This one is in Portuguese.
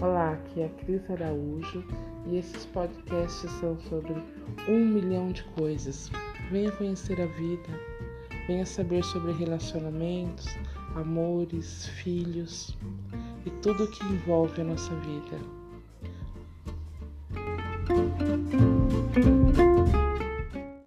Olá, Aqui é a Cris Araújo e esses podcasts são sobre um milhão de coisas. Venha conhecer a vida, venha saber sobre relacionamentos, amores, filhos e tudo o que envolve a nossa vida.